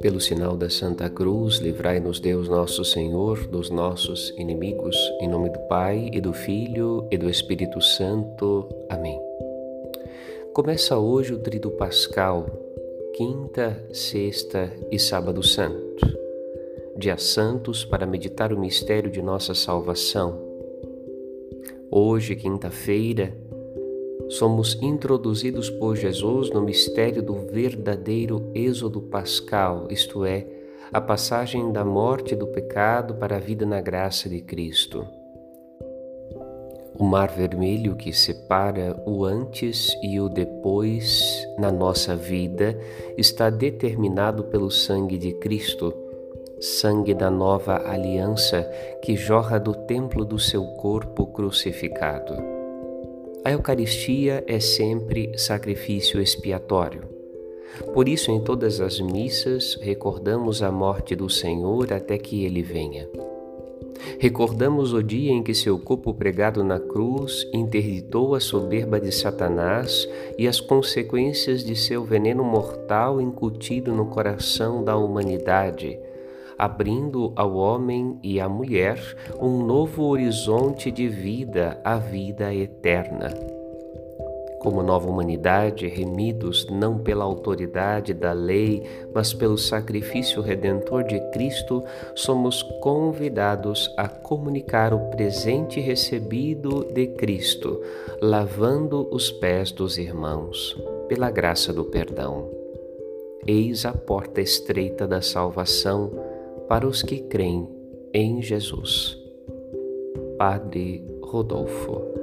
Pelo sinal da Santa Cruz, livrai-nos Deus nosso Senhor dos nossos inimigos, em nome do Pai e do Filho e do Espírito Santo. Amém. Começa hoje o Trido Pascal, quinta, sexta e sábado santo. Dias santos para meditar o mistério de nossa salvação. Hoje, quinta-feira, somos introduzidos por Jesus no mistério do verdadeiro êxodo pascal, isto é, a passagem da morte do pecado para a vida na graça de Cristo. O mar vermelho que separa o antes e o depois na nossa vida está determinado pelo sangue de Cristo, sangue da nova aliança que jorra do templo do seu corpo crucificado. A Eucaristia é sempre sacrifício expiatório. Por isso, em todas as missas, recordamos a morte do Senhor até que ele venha. Recordamos o dia em que seu corpo pregado na cruz interditou a soberba de Satanás e as consequências de seu veneno mortal incutido no coração da humanidade abrindo ao homem e à mulher um novo horizonte de vida, a vida eterna. Como nova humanidade, remidos não pela autoridade da lei, mas pelo sacrifício redentor de Cristo, somos convidados a comunicar o presente recebido de Cristo, lavando os pés dos irmãos, pela graça do perdão. Eis a porta estreita da salvação para os que creem em Jesus. Padre Rodolfo